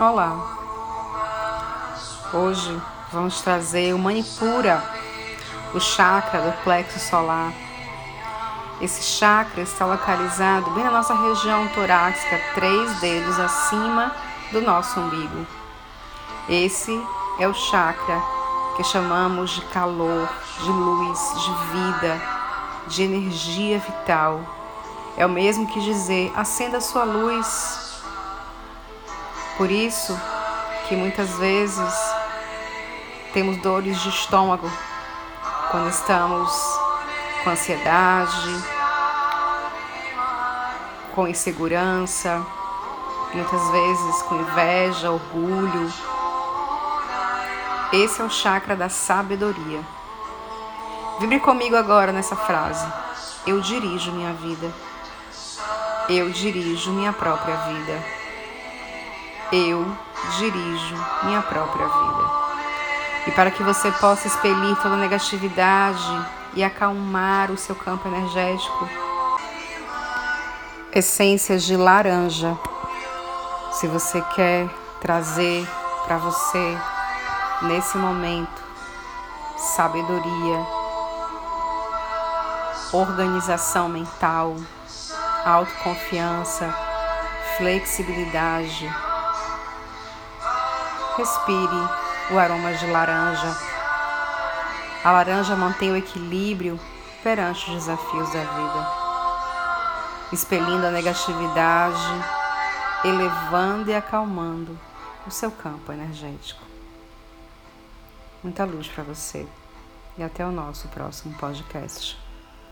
Olá! Hoje vamos trazer o Manipura, o chakra do plexo solar. Esse chakra está localizado bem na nossa região torácica, três dedos acima do nosso umbigo. Esse é o chakra que chamamos de calor, de luz, de vida, de energia vital. É o mesmo que dizer: acenda sua luz, por isso que muitas vezes temos dores de estômago quando estamos com ansiedade, com insegurança, muitas vezes com inveja, orgulho. Esse é o chakra da sabedoria. Vibre comigo agora nessa frase. Eu dirijo minha vida. Eu dirijo minha própria vida. Eu dirijo minha própria vida. E para que você possa expelir toda negatividade e acalmar o seu campo energético, essências de laranja. Se você quer trazer para você nesse momento sabedoria, organização mental, autoconfiança, flexibilidade, Respire o aroma de laranja. A laranja mantém o equilíbrio perante os desafios da vida, expelindo a negatividade, elevando e acalmando o seu campo energético. Muita luz para você e até o nosso próximo podcast.